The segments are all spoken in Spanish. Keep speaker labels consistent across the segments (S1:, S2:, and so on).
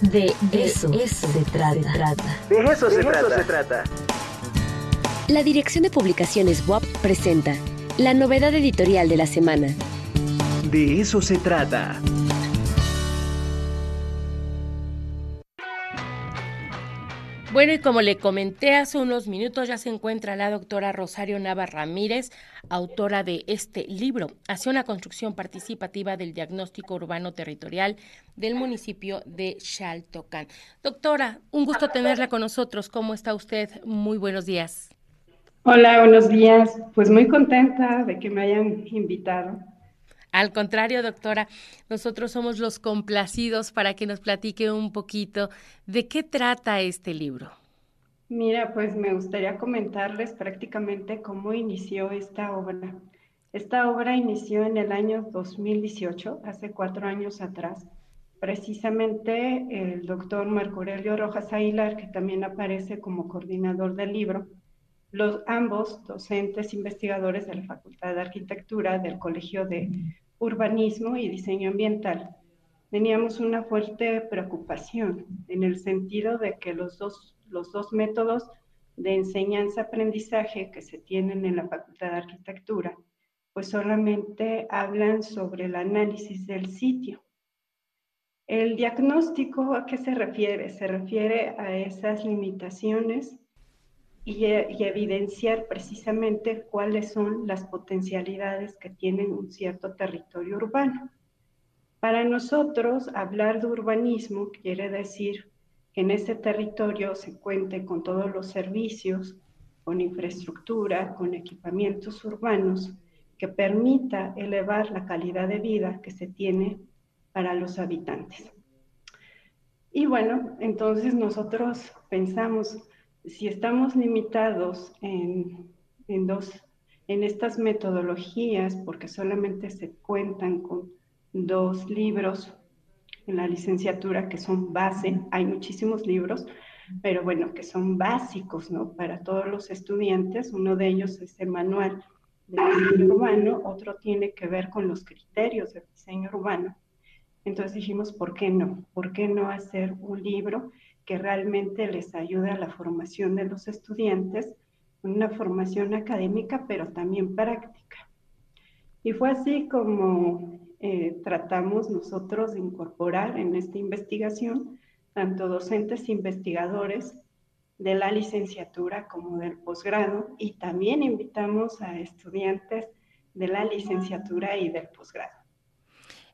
S1: De eso, se, trata.
S2: De eso, se, trata. se trata.
S1: La Dirección de Publicaciones WAP presenta la novedad editorial de la semana.
S2: De eso se trata.
S3: Bueno, y como le comenté hace unos minutos, ya se encuentra la doctora Rosario Nava Ramírez, autora de este libro, hacia una construcción participativa del diagnóstico urbano territorial del municipio de Xaltocan. Doctora, un gusto tenerla con nosotros. ¿Cómo está usted? Muy buenos días.
S4: Hola, buenos días. Pues muy contenta de que me hayan invitado.
S3: Al contrario, doctora, nosotros somos los complacidos para que nos platique un poquito de qué trata este libro.
S4: Mira, pues me gustaría comentarles prácticamente cómo inició esta obra. Esta obra inició en el año 2018, hace cuatro años atrás. Precisamente el doctor Marco Aurelio Rojas Aguilar, que también aparece como coordinador del libro, los ambos docentes investigadores de la Facultad de Arquitectura del Colegio de Urbanismo y Diseño Ambiental, teníamos una fuerte preocupación en el sentido de que los dos, los dos métodos de enseñanza-aprendizaje que se tienen en la Facultad de Arquitectura, pues solamente hablan sobre el análisis del sitio. El diagnóstico, ¿a qué se refiere? Se refiere a esas limitaciones y, evidenciar precisamente cuáles son las potencialidades que tiene un cierto territorio urbano. Para nosotros, hablar de urbanismo quiere decir que en ese territorio se cuente con todos los servicios, con infraestructura, con equipamientos urbanos que permita elevar la calidad de vida que se tiene para los habitantes. Y bueno, entonces nosotros pensamos si estamos limitados en, dos, en estas metodologías, porque solamente se cuentan con dos libros en la licenciatura que son base, hay muchísimos libros, pero bueno, que son básicos, ¿no? Para todos los estudiantes, uno de ellos es el manual de diseño urbano, otro tiene que ver con los criterios del diseño urbano. Entonces dijimos, ¿por qué no? ¿Por qué no hacer un libro que realmente les ayude a la formación de los estudiantes, una formación académica, pero también práctica. Y fue así como eh, tratamos nosotros de incorporar en esta investigación tanto docentes investigadores de la licenciatura como del posgrado y también invitamos a estudiantes de la licenciatura y del posgrado.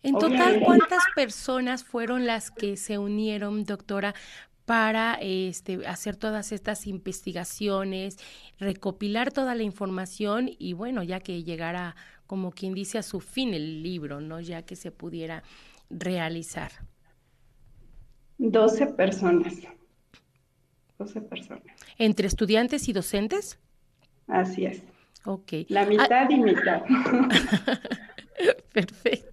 S3: En total, ¿cuántas personas fueron las que se unieron, doctora, para este, hacer todas estas investigaciones, recopilar toda la información y bueno, ya que llegara, como quien dice, a su fin el libro, ¿no? Ya que se pudiera realizar.
S4: 12 personas. 12 personas.
S3: ¿Entre estudiantes y docentes?
S4: Así es.
S3: Ok.
S4: La ah, mitad y mitad.
S3: Perfecto.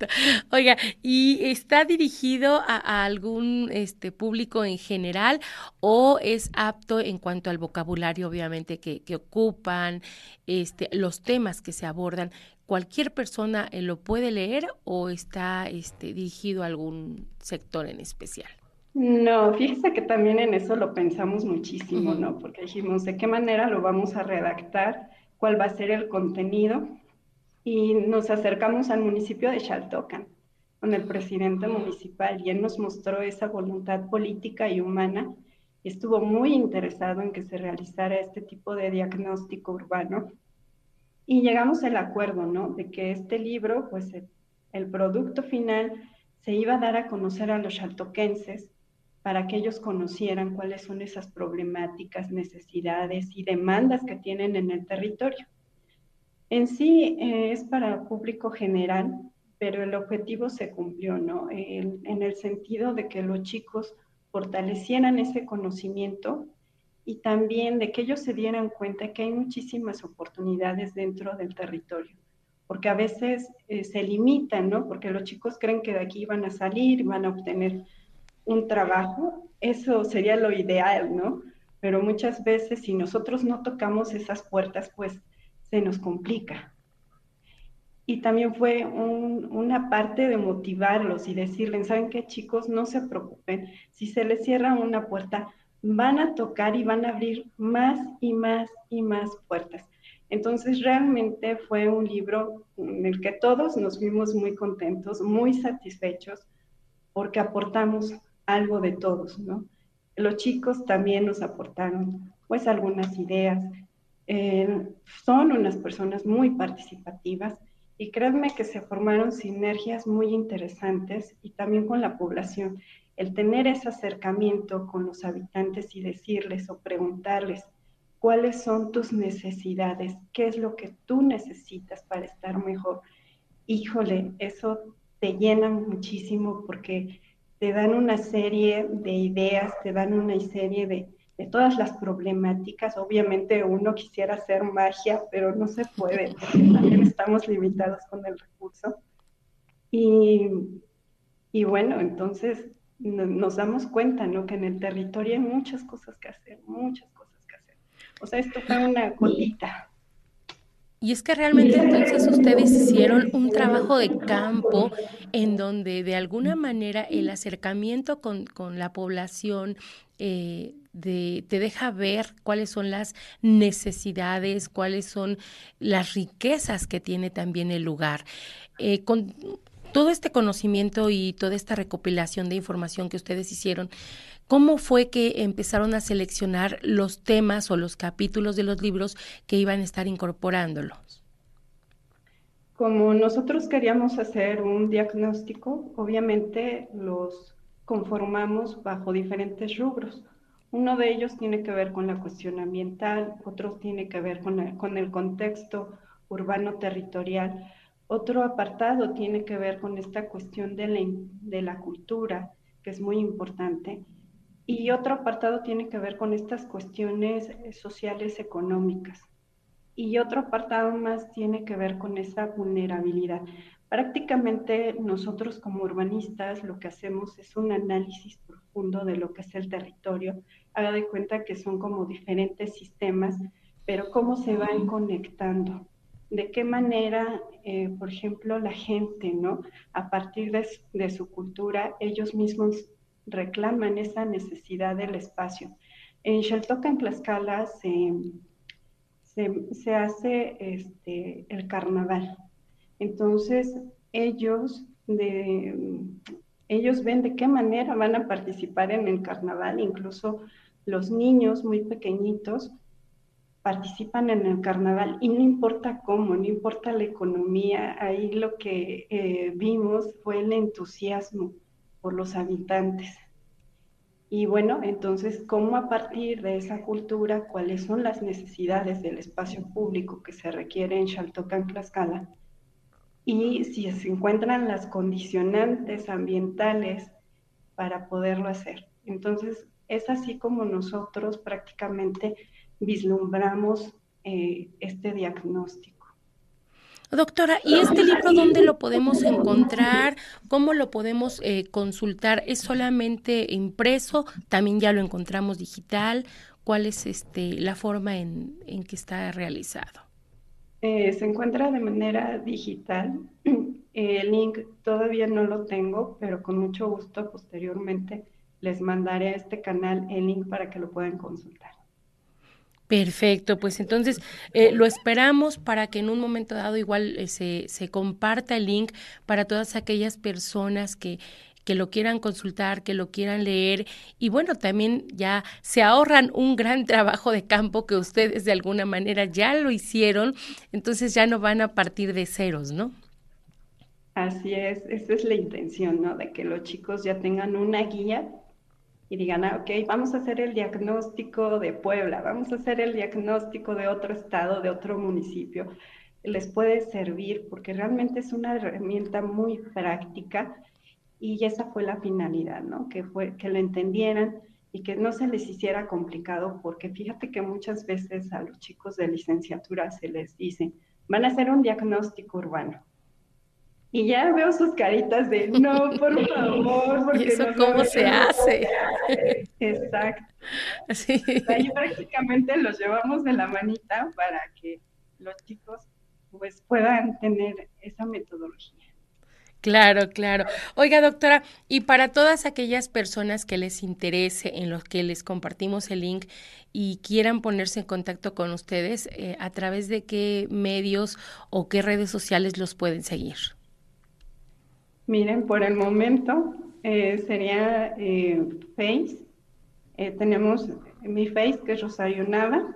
S3: Oiga, ¿y está dirigido a, algún este, público en general o es apto en cuanto al vocabulario, obviamente, que, ocupan, este, los temas que se abordan? ¿Cualquier persona eh, lo puede leer o está este, dirigido a algún sector en especial?
S4: No, fíjese que también en eso lo pensamos muchísimo, ¿no? Porque dijimos, ¿de qué manera lo vamos a redactar? ¿Cuál va a ser el contenido? Y nos acercamos al municipio de Xaltocan con el presidente municipal y él nos mostró esa voluntad política y humana y estuvo muy interesado en que se realizara este tipo de diagnóstico urbano. Y llegamos al acuerdo, ¿no? De que este libro, pues el, producto final se iba a dar a conocer a los xaltoquenses para que ellos conocieran cuáles son esas problemáticas, necesidades y demandas que tienen en el territorio. En sí eh, es para público general, pero el objetivo se cumplió, ¿no? en el sentido de que los chicos fortalecieran ese conocimiento y también de que ellos se dieran cuenta que hay muchísimas oportunidades dentro del territorio, porque a veces eh, se limitan, ¿no? Porque los chicos creen que de aquí van a salir, van a obtener un trabajo, eso sería lo ideal, ¿no? Pero muchas veces si nosotros no tocamos esas puertas, pues se nos complica. y también fue una parte de motivarlos y decirles, ¿saben qué chicos? No se preocupen, si se les cierra una puerta, van a tocar y van a abrir más y más y más puertas. Entonces realmente fue un libro en el que todos nos vimos muy contentos, muy satisfechos, porque aportamos algo de todos, ¿no? Los chicos también nos aportaron pues algunas ideas, son unas personas muy participativas y créanme que se formaron sinergias muy interesantes y también con la población. El tener ese acercamiento con los habitantes y decirles o preguntarles cuáles son tus necesidades, qué es lo que tú necesitas para estar mejor. Híjole, eso te llena muchísimo porque te dan una serie de ideas, te dan una serie de, de todas las problemáticas. Obviamente uno quisiera hacer magia, pero no se puede, porque también estamos limitados con el recurso. Y, y bueno, entonces nos damos cuenta, ¿no? Que en el territorio hay muchas cosas que hacer, muchas cosas que hacer. O sea, esto fue una colita.
S3: Y es que realmente entonces ustedes hicieron un trabajo de campo en donde de alguna manera el acercamiento con, con la población eh, te deja ver cuáles son las necesidades, cuáles son las riquezas que tiene también el lugar. Eh, con todo este conocimiento y toda esta recopilación de información que ustedes hicieron, ¿cómo fue que empezaron a seleccionar los temas o los capítulos de los libros que iban a estar incorporándolos?
S4: Como nosotros queríamos hacer un diagnóstico, obviamente los conformamos bajo diferentes rubros. Uno de ellos tiene que ver con la cuestión ambiental, otro tiene que ver con el, con el contexto urbano territorial, otro apartado tiene que ver con esta cuestión de la, de la cultura, que es muy importante, y otro apartado tiene que ver con estas cuestiones sociales económicas. Y otro apartado más tiene que ver con esa vulnerabilidad. Prácticamente nosotros como urbanistas lo que hacemos es un análisis profundo de lo que es el territorio. Haga de cuenta que son como diferentes sistemas, pero cómo se van conectando. De qué manera, eh, por ejemplo, la gente, ¿no? A partir de, de su cultura, ellos mismos reclaman esa necesidad del espacio. En Xeltocan, Tlaxcala, se, se, se hace este, el carnaval entonces, ellos, de, ellos ven de qué manera van a participar en el carnaval, incluso los niños muy pequeñitos participan en el carnaval y no importa cómo, no importa la economía, ahí lo que eh, vimos fue el entusiasmo por los habitantes. Y bueno, entonces, ¿cómo a partir de esa cultura, cuáles son las necesidades del espacio público que se requiere en Xaltocan, Tlaxcala? y si se encuentran las condicionantes ambientales para poderlo hacer. Entonces, es así como nosotros prácticamente vislumbramos eh, este diagnóstico.
S3: Doctora, ¿y este libro dónde lo podemos encontrar? ¿Cómo lo podemos eh, consultar? ¿Es solamente impreso? ¿También ya lo encontramos digital? ¿Cuál es este, la forma en que está realizado?
S4: Eh, se encuentra de manera digital. El link todavía no lo tengo, pero con mucho gusto posteriormente les mandaré a este canal el link para que lo puedan consultar.
S3: Perfecto, pues entonces eh, lo esperamos para que en un momento dado igual eh, se, se comparta el link para todas aquellas personas que que lo quieran consultar, que lo quieran leer y bueno, también ya se ahorran un gran trabajo de campo que ustedes de alguna manera ya lo hicieron, entonces ya no van a partir de ceros, ¿no?
S4: Así es, esa es la intención, ¿no? De que los chicos ya tengan una guía y digan, ah, ok, vamos a hacer el diagnóstico de Puebla, vamos a hacer el diagnóstico de otro estado, de otro municipio. Les puede servir porque realmente es una herramienta muy práctica y esa fue la finalidad, ¿no? Que fue que lo entendieran y que no se les hiciera complicado, porque fíjate que muchas veces a los chicos de licenciatura se les dice, van a hacer un diagnóstico urbano. Y ya veo sus caritas de, no, por favor, porque
S3: ¿Y eso cómo se hace?
S4: Exacto. Sí. Ahí prácticamente los llevamos de la manita para que los chicos pues puedan tener esa metodología.
S3: Claro, claro. Oiga, doctora, y para todas aquellas personas que les interese, en los que les compartimos el link y quieran ponerse en contacto con ustedes, eh, ¿a través de qué medios o qué redes sociales los pueden seguir?
S4: Miren, por el momento eh, sería eh, Face. tenemos mi Face, que es Rosario Nava,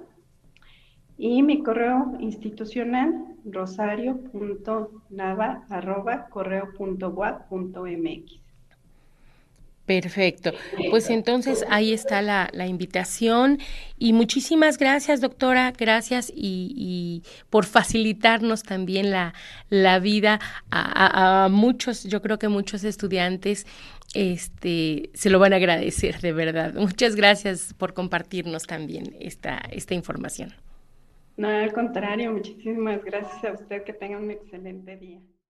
S4: y mi correo institucional rosario.nava.correo.guap.mx.
S3: Perfecto. Pues entonces ahí está la, invitación y muchísimas gracias, doctora. Gracias y, por facilitarnos también la, la vida a, a, muchos, yo creo que muchos estudiantes este, se lo van a agradecer, de verdad. Muchas gracias por compartirnos también esta, esta información.
S4: No, al contrario, muchísimas gracias a usted, que tenga un excelente día.